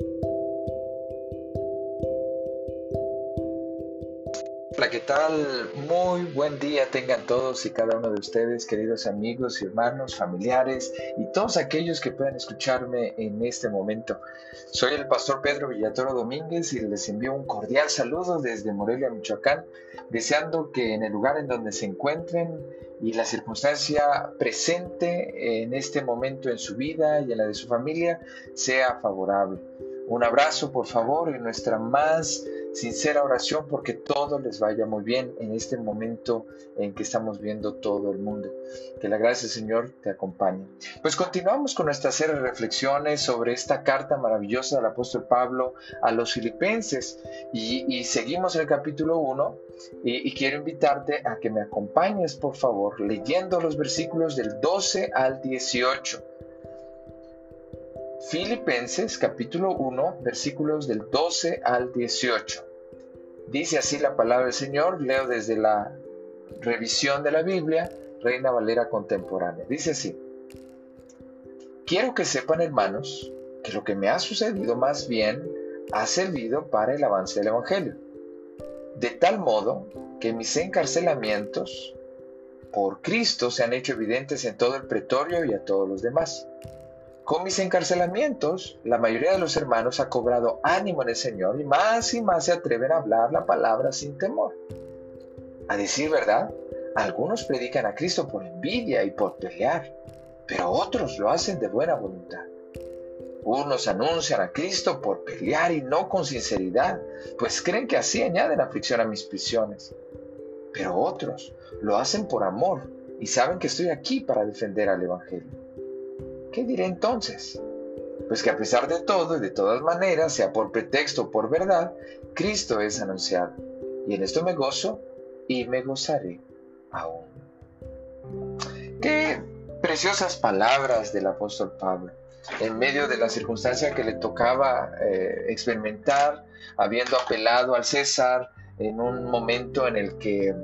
Thank you. Hola, ¿qué tal? Muy buen día tengan todos y cada uno de ustedes, queridos amigos hermanos, familiares y todos aquellos que puedan escucharme en este momento. Soy el pastor Pedro Villatoro Domínguez y les envío un cordial saludo desde Morelia, Michoacán, deseando que en el lugar en donde se encuentren y la circunstancia presente en este momento en su vida y en la de su familia sea favorable. Un abrazo, por favor, y nuestra más sincera oración porque todo les vaya muy bien en este momento en que estamos viendo todo el mundo. Que la gracia Señor te acompañe. Pues continuamos con nuestra serie de reflexiones sobre esta carta maravillosa del apóstol Pablo a los filipenses y, seguimos el capítulo 1 y, y quiero invitarte a que me acompañes por favor leyendo los versículos del 12 al 18. Filipenses capítulo 1 versículos del 12 al 18. Dice así la palabra del Señor, leo desde la revisión de la Biblia, Reina Valera Contemporánea. Dice así, quiero que sepan hermanos que lo que me ha sucedido más bien ha servido para el avance del Evangelio, de tal modo que mis encarcelamientos por Cristo se han hecho evidentes en todo el pretorio y a todos los demás. Con mis encarcelamientos, la mayoría de los hermanos ha cobrado ánimo en el Señor y más y más se atreven a hablar la palabra sin temor. A decir verdad, algunos predican a Cristo por envidia y por pelear, pero otros lo hacen de buena voluntad. Unos anuncian a Cristo por pelear y no con sinceridad, pues creen que así añaden aflicción a mis prisiones. Pero otros lo hacen por amor y saben que estoy aquí para defender al Evangelio. ¿Qué diré entonces? Pues que a pesar de todo y de todas maneras, sea por pretexto o por verdad, Cristo es anunciado. Y en esto me gozo y me gozaré aún. Qué preciosas palabras del apóstol Pablo. En medio de la circunstancia que le tocaba eh, experimentar, habiendo apelado al César en un momento en el que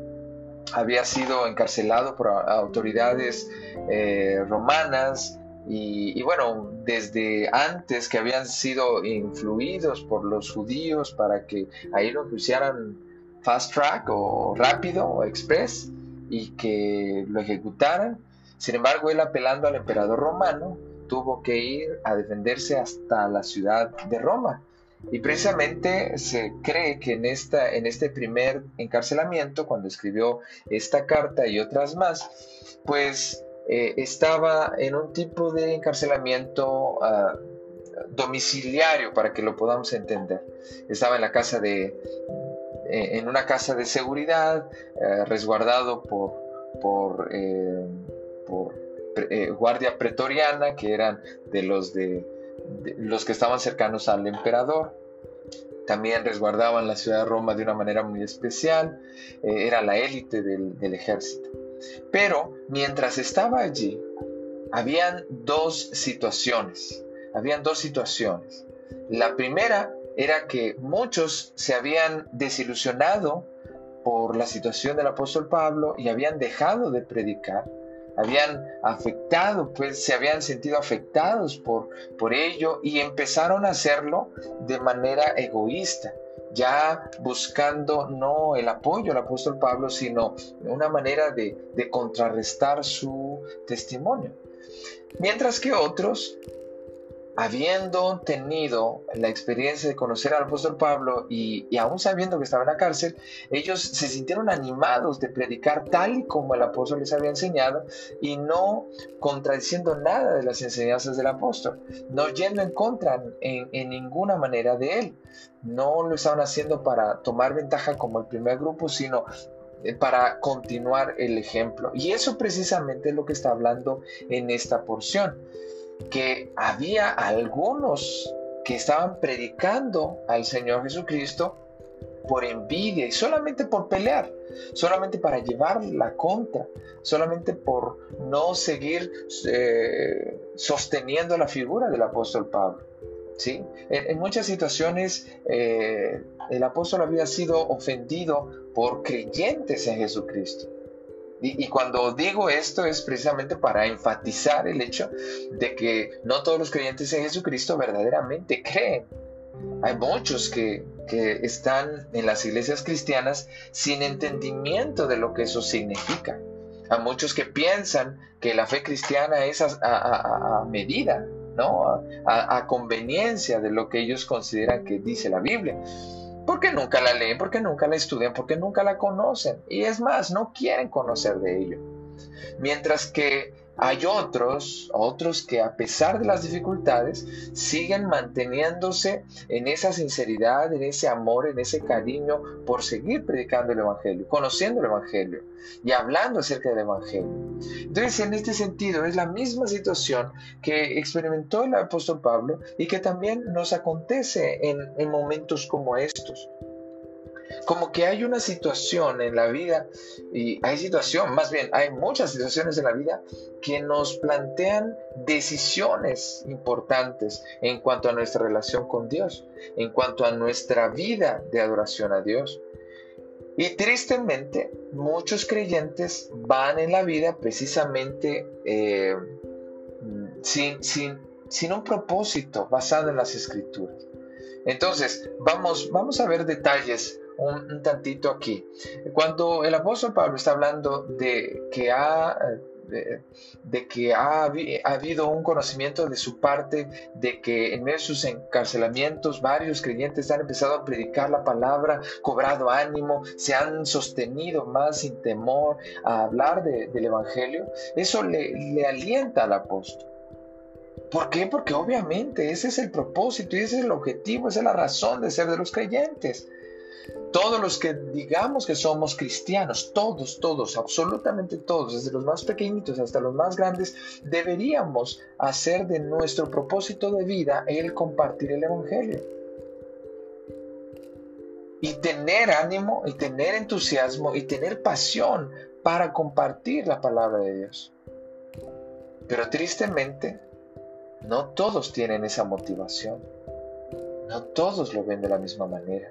había sido encarcelado por autoridades eh, romanas, y, bueno, desde antes que habían sido influidos por los judíos para que ahí lo pusieran fast track o rápido o express y que lo ejecutaran. Sin embargo, él apelando al emperador romano, tuvo que ir a defenderse hasta la ciudad de Roma. Y precisamente se cree que en, esta, en este primer encarcelamiento, cuando escribió esta carta y otras más, pues eh, estaba en un tipo de encarcelamiento ah, domiciliario, para que lo podamos entender. Estaba en la casa de, eh, en una casa de seguridad, eh, resguardado por, por, guardia pretoriana, que eran de los, de, los que estaban cercanos al emperador también resguardaban la ciudad de Roma de una manera muy especial, era la élite del, ejército. Pero mientras estaba allí, habían dos situaciones. Habían dos situaciones. La primera era que muchos se habían desilusionado por la situación del apóstol Pablo y habían dejado de predicar, habían afectado, pues se habían sentido afectados por, por ello y empezaron a hacerlo de manera egoísta ya buscando no el apoyo del apóstol Pablo, sino una manera de, contrarrestar su testimonio. Mientras que otros habiendo tenido la experiencia de conocer al apóstol Pablo y, aún sabiendo que estaba en la cárcel, ellos se sintieron animados de predicar tal y como el apóstol les había enseñado y no contradiciendo nada de las enseñanzas del apóstol, no yendo en contra en ninguna manera de él. No lo estaban haciendo para tomar ventaja como el primer grupo, sino eh, para continuar el ejemplo. Y eso precisamente es lo que está hablando en esta porción que había algunos que estaban predicando al Señor Jesucristo por envidia y solamente por pelear, solamente para llevar la contra, solamente por no seguir eh, sosteniendo la figura del apóstol Pablo. ¿sí? En, muchas situaciones eh, el apóstol había sido ofendido por creyentes en Jesucristo. Y, cuando digo esto es precisamente para enfatizar el hecho de que no todos los creyentes en Jesucristo verdaderamente creen Hay muchos que, que están en las iglesias cristianas sin entendimiento de lo que eso significa. Hay muchos que piensan que la fe cristiana es a, medida, ¿no? A, conveniencia de lo que ellos consideran que dice la Biblia. Porque nunca la leen, porque nunca la estudian, porque nunca la conocen. Y es más, no quieren conocer de ello. Mientras que hay otros, otros que a pesar de las dificultades siguen manteniéndose en esa sinceridad, en ese amor, en ese cariño por seguir predicando el Evangelio, conociendo el Evangelio y hablando acerca del Evangelio. Entonces, en este sentido, es la misma situación que experimentó el apóstol Pablo y que también nos acontece en, en momentos como estos como que hay una situación en la vida, y hay situación, más bien, hay muchas situaciones en la vida que nos plantean decisiones importantes en cuanto a nuestra relación con Dios, en cuanto a nuestra vida de adoración a Dios. Y tristemente, muchos creyentes van en la vida precisamente eh, sin, sin, sin un propósito basado en las escrituras. Entonces, vamos, vamos a ver detalles un, tantito aquí. Cuando el apóstol Pablo está hablando de que ha de, que ha, habido un conocimiento de su parte de que en medio de sus encarcelamientos varios creyentes han empezado a predicar la palabra, cobrado ánimo, se han sostenido más sin temor a hablar del Evangelio, eso le, le alienta al apóstol. ¿Por qué? Porque obviamente ese es el propósito y ese es el objetivo, esa es la razón de ser de los creyentes. Todos los que digamos que somos cristianos, todos, todos, absolutamente todos, desde los más pequeñitos hasta los más grandes, deberíamos hacer de nuestro propósito de vida el compartir el Evangelio. Y tener ánimo, y tener entusiasmo, y tener pasión para compartir la palabra de Dios. Pero tristemente, no todos tienen esa motivación. No todos lo ven de la misma manera.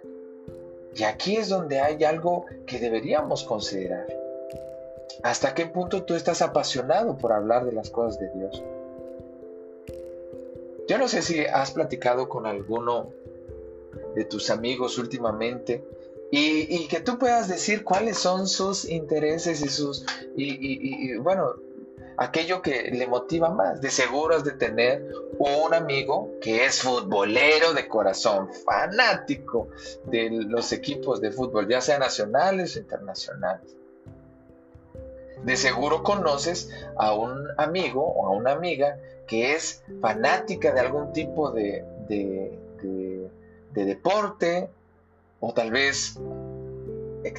Y aquí es donde hay algo que deberíamos considerar. ¿Hasta qué punto tú estás apasionado por hablar de las cosas de Dios? Yo no sé si has platicado con alguno de tus amigos últimamente y, que tú puedas decir cuáles son sus intereses y sus... y bueno, aquello que le motiva más. De seguro has de tener un amigo que es futbolero de corazón, fanático de los equipos de fútbol, ya sean nacionales o internacionales. De seguro conoces a un amigo o a una amiga que es fanática de algún tipo de, de deporte o tal vez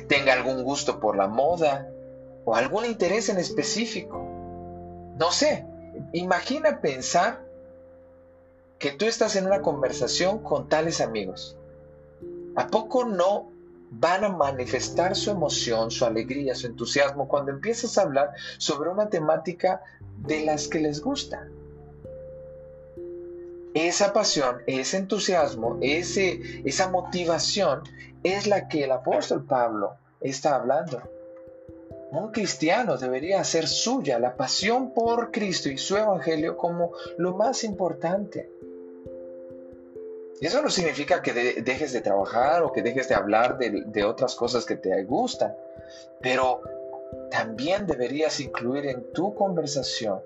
tenga algún gusto por la moda o algún interés en específico. No sé, imagina pensar que tú estás en una conversación con tales amigos. ¿A poco no van a manifestar su emoción, su alegría, su entusiasmo cuando empiezas a hablar sobre una temática de las que les gusta? Esa pasión, ese entusiasmo, ese, esa motivación es la que el apóstol Pablo está hablando. Un cristiano debería hacer suya la pasión por Cristo y su Evangelio como lo más importante. Y eso no significa que dejes de trabajar o que dejes de hablar de, otras cosas que te gustan, pero también deberías incluir en tu conversación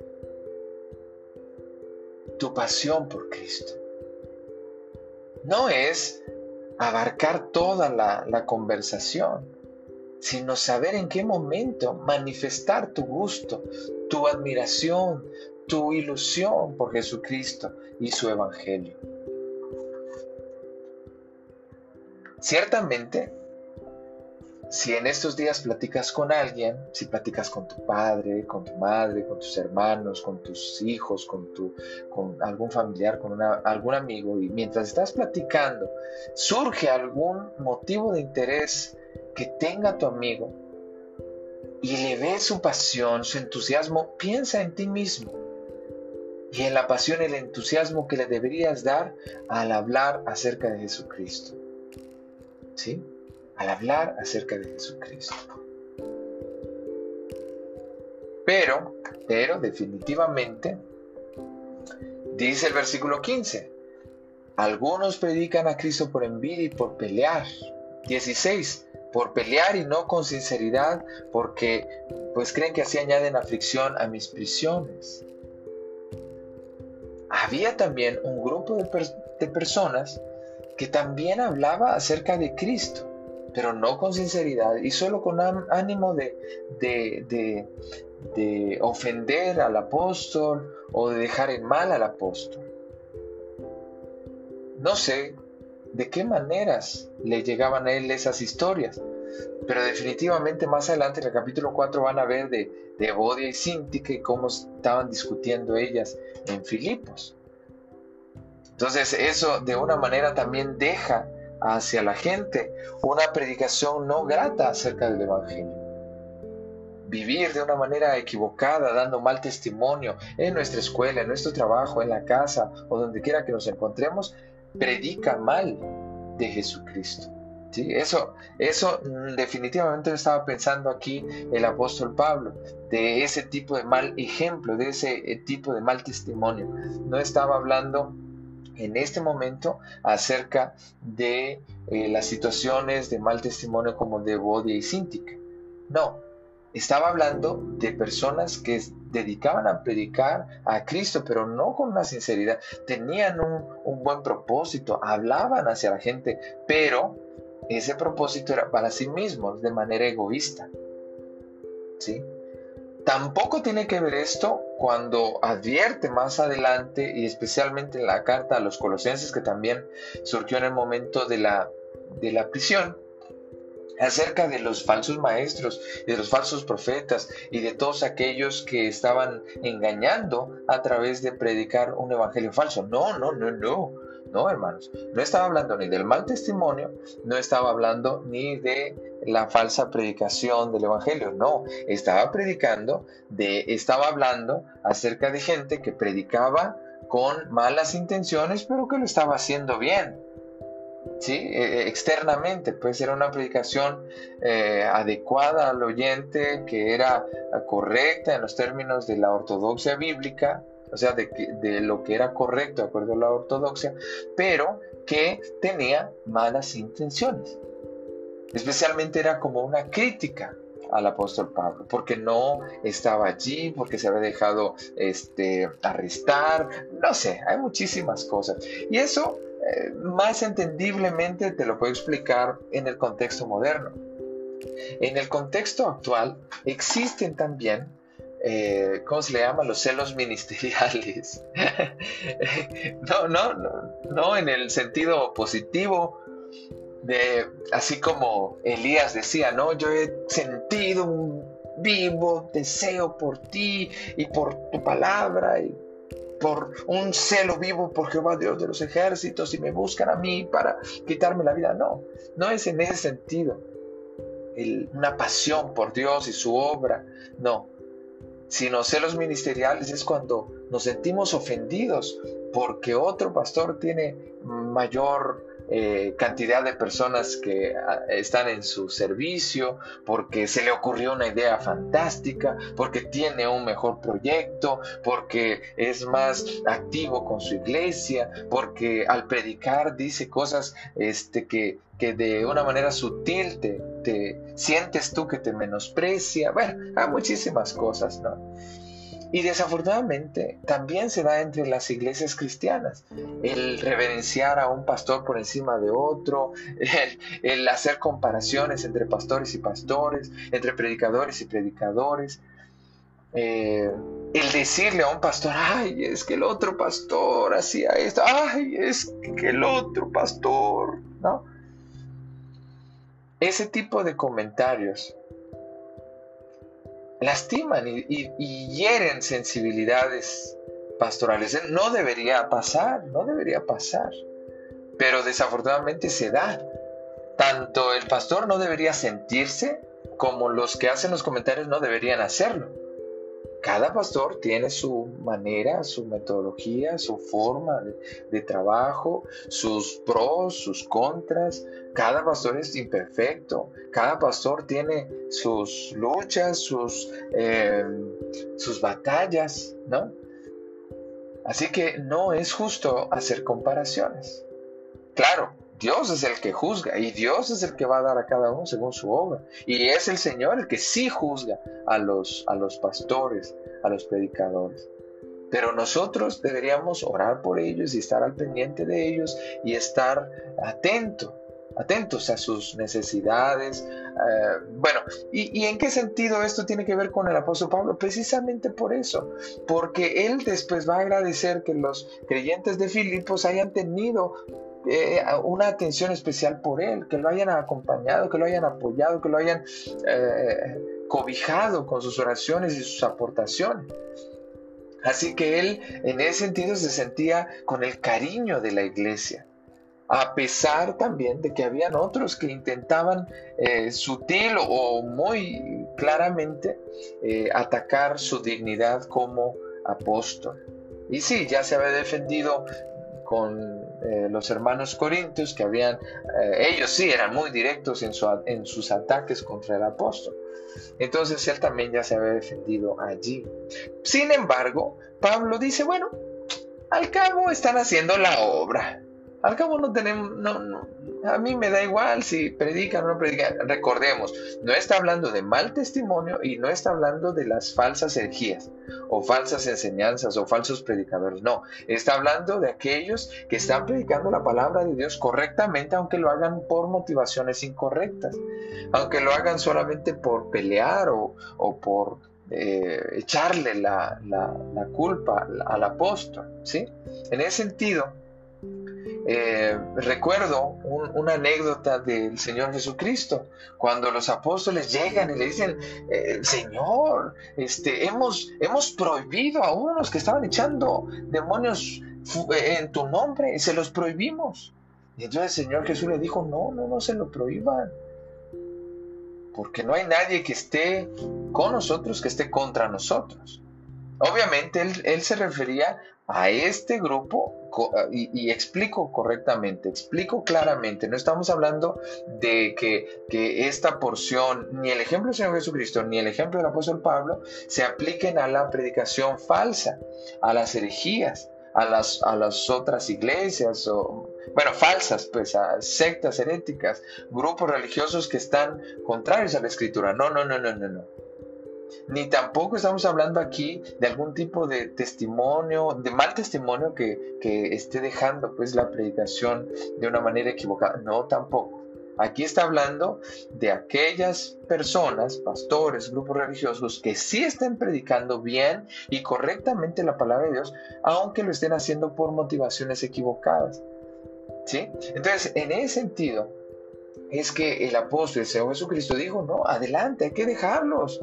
tu pasión por Cristo. No es abarcar toda la conversación, sino saber en qué momento manifestar tu gusto, tu admiración, tu ilusión por Jesucristo y su Evangelio. Ciertamente, si en estos días platicas con alguien, si platicas con tu padre, con tu madre, con tus hermanos, con tus hijos, con, tu, con algún familiar, con algún amigo, y mientras estás platicando surge algún motivo de interés que tenga tu amigo y le ve su pasión, su entusiasmo, piensa en ti mismo y en la pasión y el entusiasmo que le deberías dar al hablar acerca de Jesucristo. ¿Sí? Al hablar acerca de Jesucristo. Pero, pero definitivamente, dice el versículo 15, Algunos predican a Cristo por envidia y por pelear. 16. Por pelear y no con sinceridad, porque pues creen que así añaden aflicción a mis prisiones. Había también un grupo de, personas que también hablaba acerca de Cristo, pero no con sinceridad y solo con ánimo de, de, de ofender al apóstol o de dejar en mal al apóstol. No sé de qué maneras le llegaban a él esas historias, pero definitivamente más adelante en el capítulo 4 van a ver de, de Bodia y Sintique y cómo estaban discutiendo ellas en Filipos. Entonces eso de una manera también deja hacia la gente una predicación no grata acerca del Evangelio vivir de una manera equivocada, dando mal testimonio en nuestra escuela, en nuestro trabajo, en la casa o donde quiera que nos encontremos, predica mal de Jesucristo. ¿Sí? Eso, eso definitivamente estaba pensando aquí el apóstol Pablo, de ese tipo de mal ejemplo, de ese eh, tipo de mal testimonio. No estaba hablando en este momento acerca de eh, las situaciones de mal testimonio como de Bodia y Síntica. No, estaba hablando de personas que dedicaban a predicar a Cristo, pero no con una sinceridad. Tenían un, buen propósito, hablaban hacia la gente, pero ese propósito era para sí mismos, de manera egoísta. ¿Sí? Tampoco tiene que ver esto cuando advierte más adelante, y especialmente en la carta a los colosenses, que también surgió en el momento de la, de la prisión, acerca de los falsos maestros, de los falsos profetas y de todos aquellos que estaban engañando a través de predicar un evangelio falso. No, no, no, no, no, hermanos. No estaba hablando ni del mal testimonio, no estaba hablando ni de la falsa predicación del evangelio, no, estaba predicando de estaba hablando acerca de gente que predicaba con malas intenciones, pero que lo estaba haciendo bien. ¿Sí? E, e, externamente, pues era una predicación eh, adecuada al oyente, que era correcta en los términos de la ortodoxia bíblica, o sea, de, de lo que era correcto de acuerdo a la ortodoxia, pero que tenía malas intenciones. Especialmente era como una crítica al apóstol Pablo, porque no estaba allí, porque se había dejado este, arrestar, no sé, hay muchísimas cosas. Y eso eh, más entendiblemente te lo puedo explicar en el contexto moderno. En el contexto actual existen también, eh, ¿cómo se le llama? Los celos ministeriales. no, no, no, no en el sentido positivo, de, así como Elías decía, no, yo he sentido un vivo deseo por ti y por tu palabra y por un celo vivo por Jehová Dios de los ejércitos y me buscan a mí para quitarme la vida. No, no es en ese sentido. una pasión por Dios y su obra. No, sino celos ministeriales es cuando nos sentimos ofendidos porque otro pastor tiene mayor eh, cantidad de personas que ah, están en su servicio, porque se le ocurrió una idea fantástica, porque tiene un mejor proyecto, porque es más activo con su iglesia, porque al predicar dice cosas este, que, que de una manera sutil te, te sientes tú que te menosprecia. Bueno, hay muchísimas cosas, ¿no? Y desafortunadamente también se da entre las iglesias cristianas el reverenciar a un pastor por encima de otro, el, hacer comparaciones entre pastores y pastores, entre predicadores y predicadores, eh, el decirle a un pastor, ay, es que el otro pastor hacía esto, ay, es que el otro pastor, ¿no? Ese tipo de comentarios lastiman y, hieren sensibilidades pastorales. No debería pasar, no debería pasar. Pero desafortunadamente se da. Tanto el pastor no debería sentirse como los que hacen los comentarios no deberían hacerlo. Cada pastor tiene su manera, su metodología, su forma de, trabajo, sus pros, sus contras. Cada pastor es imperfecto. Cada pastor tiene sus luchas, sus, eh, sus batallas, ¿no? Así que no es justo hacer comparaciones. Claro, Dios es el que juzga y Dios es el que va a dar a cada uno según su obra. Y es el Señor el que sí juzga a los, a los pastores, a los predicadores. Pero nosotros deberíamos orar por ellos y estar al pendiente de ellos y estar atento, atentos a sus necesidades. Eh, bueno, ¿y, ¿y en qué sentido esto tiene que ver con el apóstol Pablo? Precisamente por eso, porque él después va a agradecer que los creyentes de Filipos hayan tenido eh, una atención especial por él, que lo hayan acompañado, que lo hayan apoyado, que lo hayan eh, cobijado con sus oraciones y sus aportaciones. Así que él en ese sentido se sentía con el cariño de la iglesia, a pesar también de que habían otros que intentaban eh, sutil o muy claramente atacar su dignidad como apóstol. Y sí, ya se había defendido con eh, los hermanos corintios que habían, eh, ellos sí eran muy directos en, sus ataques contra el apóstol. Entonces él también ya se había defendido allí. Sin embargo, Pablo dice, bueno, al cabo están haciendo la obra. Al cabo no tenemos, a mí me da igual si predican o no predican. Recordemos, no está hablando de mal testimonio y no está hablando de las falsas herejías o falsas enseñanzas o falsos predicadores. No, está hablando de aquellos que están predicando la palabra de Dios correctamente, aunque lo hagan por motivaciones incorrectas, aunque lo hagan solamente por pelear o, por eh, echarle la, la culpa al apóstol. ¿sí? En ese sentido, eh, recuerdo una anécdota del Señor Jesucristo, cuando los apóstoles llegan y le dicen, eh, Señor, este, hemos, hemos prohibido a unos que estaban echando demonios en tu nombre, se los prohibimos. Y entonces el Señor Jesús le dijo, no, no, no se lo prohíban, porque no hay nadie que esté con nosotros que esté contra nosotros. Obviamente él, él se refería a este grupo y, explico correctamente, explico claramente, no estamos hablando de que, esta porción, ni el ejemplo del Señor Jesucristo, ni el ejemplo del apóstol Pablo, se apliquen a la predicación falsa, a las herejías, a las, a las otras iglesias, o, bueno, falsas, pues, a sectas heréticas, grupos religiosos que están contrarios a la escritura. No, no, no, no, no, no ni tampoco estamos hablando aquí de algún tipo de testimonio, de mal testimonio que, esté dejando pues la predicación de una manera equivocada. No, tampoco. Aquí está hablando de aquellas personas, pastores, grupos religiosos, que sí estén predicando bien y correctamente la palabra de Dios, aunque lo estén haciendo por motivaciones equivocadas. ¿Sí? Entonces, en ese sentido, es que el apóstol, el Señor Jesucristo dijo, no, adelante, hay que dejarlos.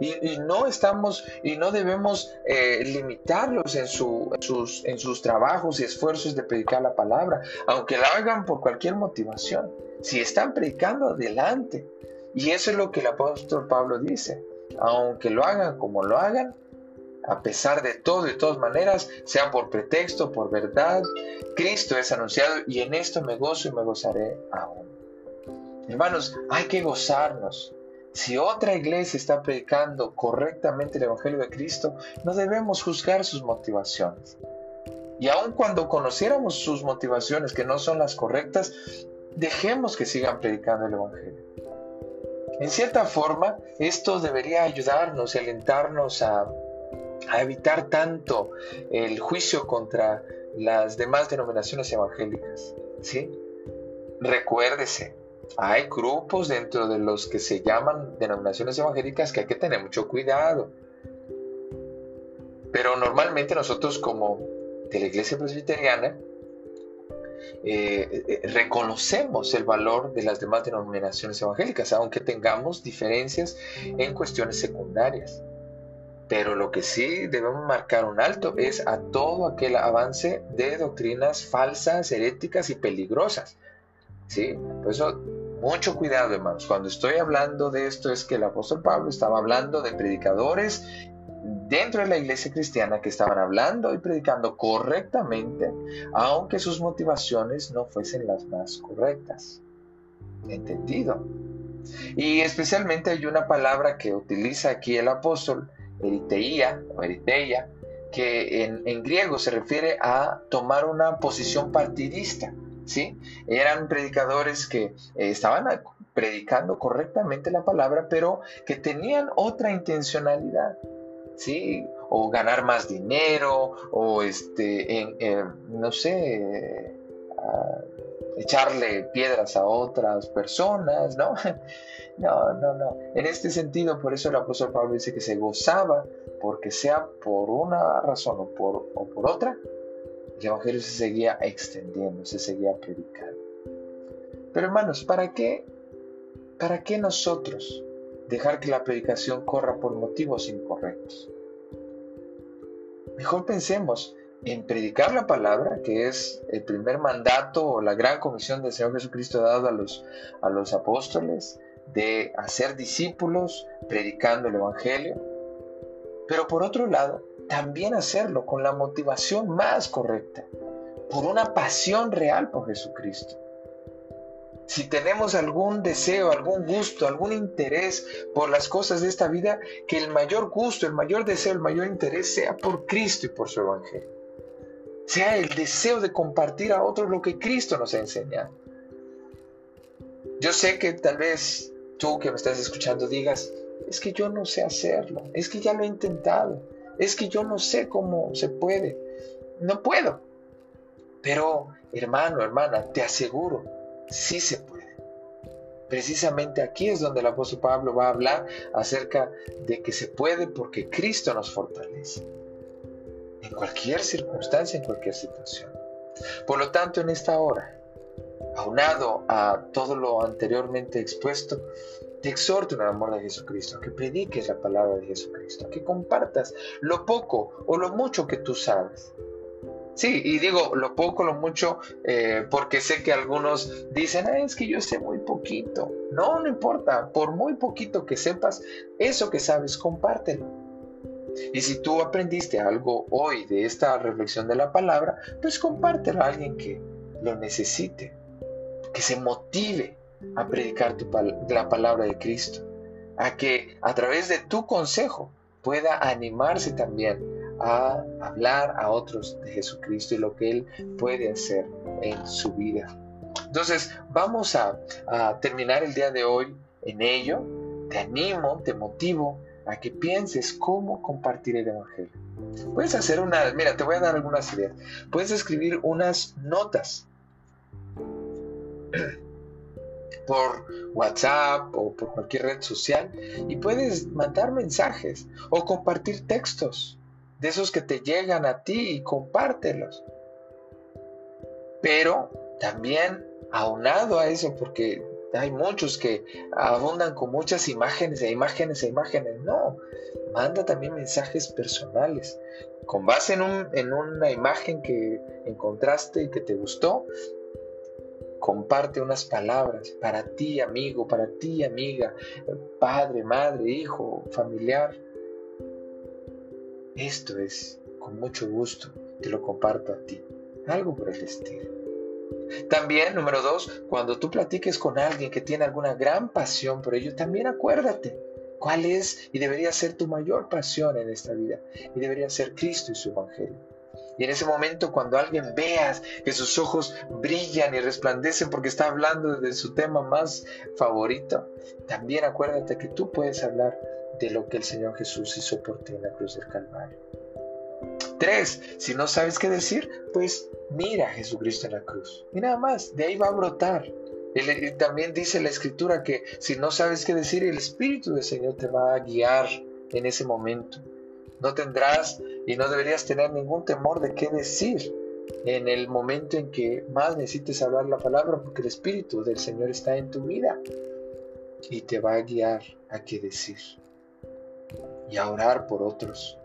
Y, no estamos y no debemos eh, limitarlos en, sus, trabajos y esfuerzos de predicar la palabra, aunque lo hagan por cualquier motivación. Si están predicando, adelante. Y eso es lo que el apóstol Pablo dice. Aunque lo hagan como lo hagan, a pesar de todo, de todas maneras, sea por pretexto, por verdad, Cristo es anunciado y en esto me gozo y me gozaré aún. Hermanos, hay que gozarnos si otra iglesia está predicando correctamente el Evangelio de Cristo, no debemos juzgar sus motivaciones. Y aun cuando conociéramos sus motivaciones que no son las correctas, dejemos que sigan predicando el Evangelio. En cierta forma, esto debería ayudarnos y alentarnos a, a evitar tanto el juicio contra las demás denominaciones evangélicas. ¿sí? Recuérdese, hay grupos dentro de los que se llaman denominaciones evangélicas que hay que tener mucho cuidado. Pero normalmente nosotros como de la iglesia presbiteriana eh, eh, reconocemos el valor de las demás denominaciones evangélicas, aunque tengamos diferencias en cuestiones secundarias. Pero lo que sí debemos marcar un alto es a todo aquel avance de doctrinas falsas, heréticas y peligrosas. ¿Sí? Por eso mucho cuidado, hermanos. Cuando estoy hablando de esto es que el apóstol Pablo estaba hablando de predicadores dentro de la iglesia cristiana que estaban hablando y predicando correctamente, aunque sus motivaciones no fuesen las más correctas. ¿Entendido? Y especialmente hay una palabra que utiliza aquí el apóstol, eriteía o eriteia, que en, en griego se refiere a tomar una posición partidista. Eran predicadores que eh, estaban predicando correctamente la palabra, pero que tenían otra intencionalidad, ¿sí? O ganar más dinero, o este, no sé, echarle piedras a otras personas, ¿no? No, no, no. En este sentido, por eso el apóstol Pablo dice que se gozaba, porque sea por una razón o por, o por otra, el Evangelio se seguía extendiendo, se seguía predicando. Pero hermanos, ¿para qué, para qué nosotros dejar que la predicación corra por motivos incorrectos? Mejor pensemos en predicar la palabra, que es el primer mandato o la gran comisión del Señor Jesucristo dado a los, a los apóstoles, de hacer discípulos predicando el Evangelio. Pero por otro lado, también hacerlo con la motivación más correcta, por una pasión real por Jesucristo. Si tenemos algún deseo, algún gusto, algún interés por las cosas de esta vida, que el mayor gusto, el mayor deseo, el mayor interés sea por Cristo y por su Evangelio. Sea el deseo de compartir a otros lo que Cristo nos ha enseñado. Yo sé que tal vez tú que me estás escuchando digas, es que yo no sé hacerlo, es que ya lo he intentado, es que yo no sé cómo se puede, no puedo. Pero hermano, hermana, te aseguro, sí se puede. Precisamente aquí es donde el apóstol Pablo va a hablar acerca de que se puede porque Cristo nos fortalece. En cualquier circunstancia, en cualquier situación. Por lo tanto, en esta hora, aunado a todo lo anteriormente expuesto, te exhorto en el amor de Jesucristo, que prediques la palabra de Jesucristo, que compartas lo poco o lo mucho que tú sabes. Sí, y digo lo poco, lo mucho, eh, porque sé que algunos dicen, ah, es que yo sé muy poquito. No, no importa, por muy poquito que sepas, eso que sabes, compártelo. Y si tú aprendiste algo hoy de esta reflexión de la palabra, pues compártelo a alguien que lo necesite, que se motive a predicar la palabra de Cristo, a que a través de tu consejo pueda animarse también a hablar a otros de Jesucristo y lo que Él puede hacer en su vida. Entonces, vamos a, a terminar el día de hoy en ello. Te animo, te motivo a que pienses cómo compartir el Evangelio. Puedes hacer una, mira, te voy a dar algunas ideas. Puedes escribir unas notas por WhatsApp o por cualquier red social y puedes mandar mensajes o compartir textos de esos que te llegan a ti y compártelos. Pero también aunado a eso, porque hay muchos que abundan con muchas imágenes e imágenes e imágenes. No, manda también mensajes personales. Con base en, un, en una imagen que encontraste y que te gustó, comparte unas palabras para ti, amigo, para ti, amiga, padre, madre, hijo, familiar. Esto es, con mucho gusto, te lo comparto a ti. Algo por el estilo. También, número dos, cuando tú platiques con alguien que tiene alguna gran pasión por ello, también acuérdate cuál es y debería ser tu mayor pasión en esta vida. Y debería ser Cristo y su Evangelio. Y en ese momento cuando alguien veas que sus ojos brillan y resplandecen porque está hablando de su tema más favorito, también acuérdate que tú puedes hablar de lo que el Señor Jesús hizo por ti en la cruz del Calvario. Tres, si no sabes qué decir, pues mira a Jesucristo en la cruz. Y nada más, de ahí va a brotar. también dice la escritura que si no sabes qué decir, el Espíritu del Señor te va a guiar en ese momento. No tendrás y no deberías tener ningún temor de qué decir en el momento en que más necesites hablar la palabra, porque el Espíritu del Señor está en tu vida y te va a guiar a qué decir y a orar por otros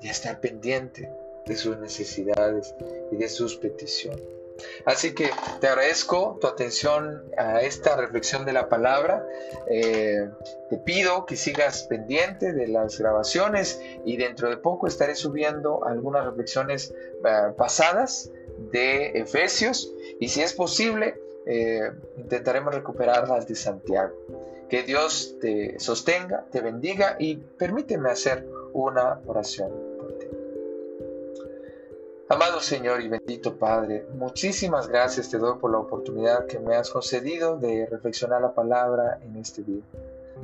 y a estar pendiente de sus necesidades y de sus peticiones. Así que te agradezco tu atención a esta reflexión de la palabra. Eh, te pido que sigas pendiente de las grabaciones y dentro de poco estaré subiendo algunas reflexiones eh, pasadas de Efesios y si es posible eh, intentaremos recuperarlas de Santiago. Que Dios te sostenga, te bendiga y permíteme hacer una oración Amado Señor y bendito Padre, muchísimas gracias te doy por la oportunidad que me has concedido de reflexionar la palabra en este día.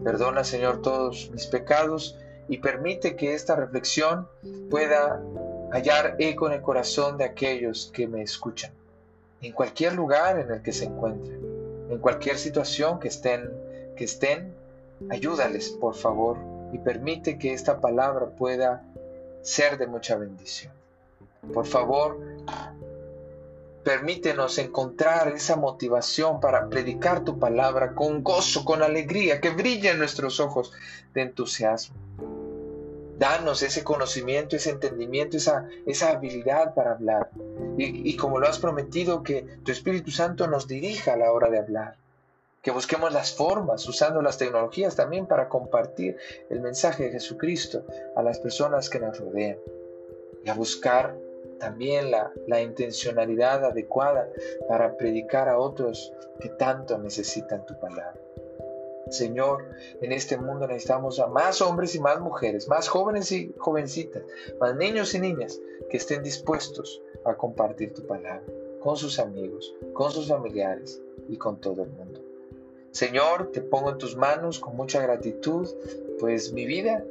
Perdona, Señor, todos mis pecados y permite que esta reflexión pueda hallar eco en el corazón de aquellos que me escuchan, en cualquier lugar en el que se encuentren, en cualquier situación que estén, que estén, ayúdales, por favor, y permite que esta palabra pueda ser de mucha bendición. Por favor, permítenos encontrar esa motivación para predicar tu palabra con gozo, con alegría, que brille en nuestros ojos de entusiasmo. Danos ese conocimiento, ese entendimiento, esa, esa habilidad para hablar. Y, y como lo has prometido, que tu Espíritu Santo nos dirija a la hora de hablar. Que busquemos las formas, usando las tecnologías también para compartir el mensaje de Jesucristo a las personas que nos rodean. Y a buscar también la, la, intencionalidad adecuada para predicar a otros que tanto necesitan tu palabra. Señor, en este mundo necesitamos a más hombres y más mujeres, más jóvenes y jovencitas, más niños y niñas que estén dispuestos a compartir tu palabra con sus amigos, con sus familiares y con todo el mundo. Señor, te pongo en tus manos con mucha gratitud, pues mi vida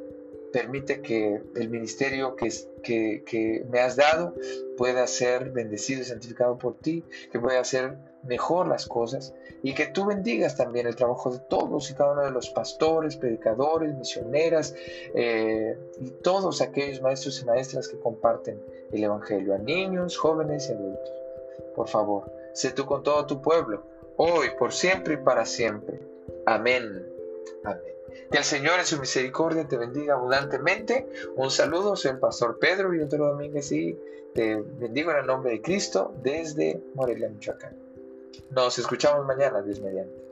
permite que el ministerio que, que, me has dado pueda ser bendecido y santificado por ti, que pueda hacer mejor las cosas y que tú bendigas también el trabajo de todos y cada uno de los pastores, predicadores, misioneras eh, y todos aquellos maestros y maestras que comparten el Evangelio a niños, jóvenes y adultos. Por favor, sé tú con todo tu pueblo, hoy, por siempre y para siempre. Amén. Amén. Que el Señor en su misericordia te bendiga abundantemente. Un saludo, soy el pastor Pedro Villotero Domínguez y te bendigo en el nombre de Cristo desde Morelia, Michoacán. Nos escuchamos mañana, Dios mediante.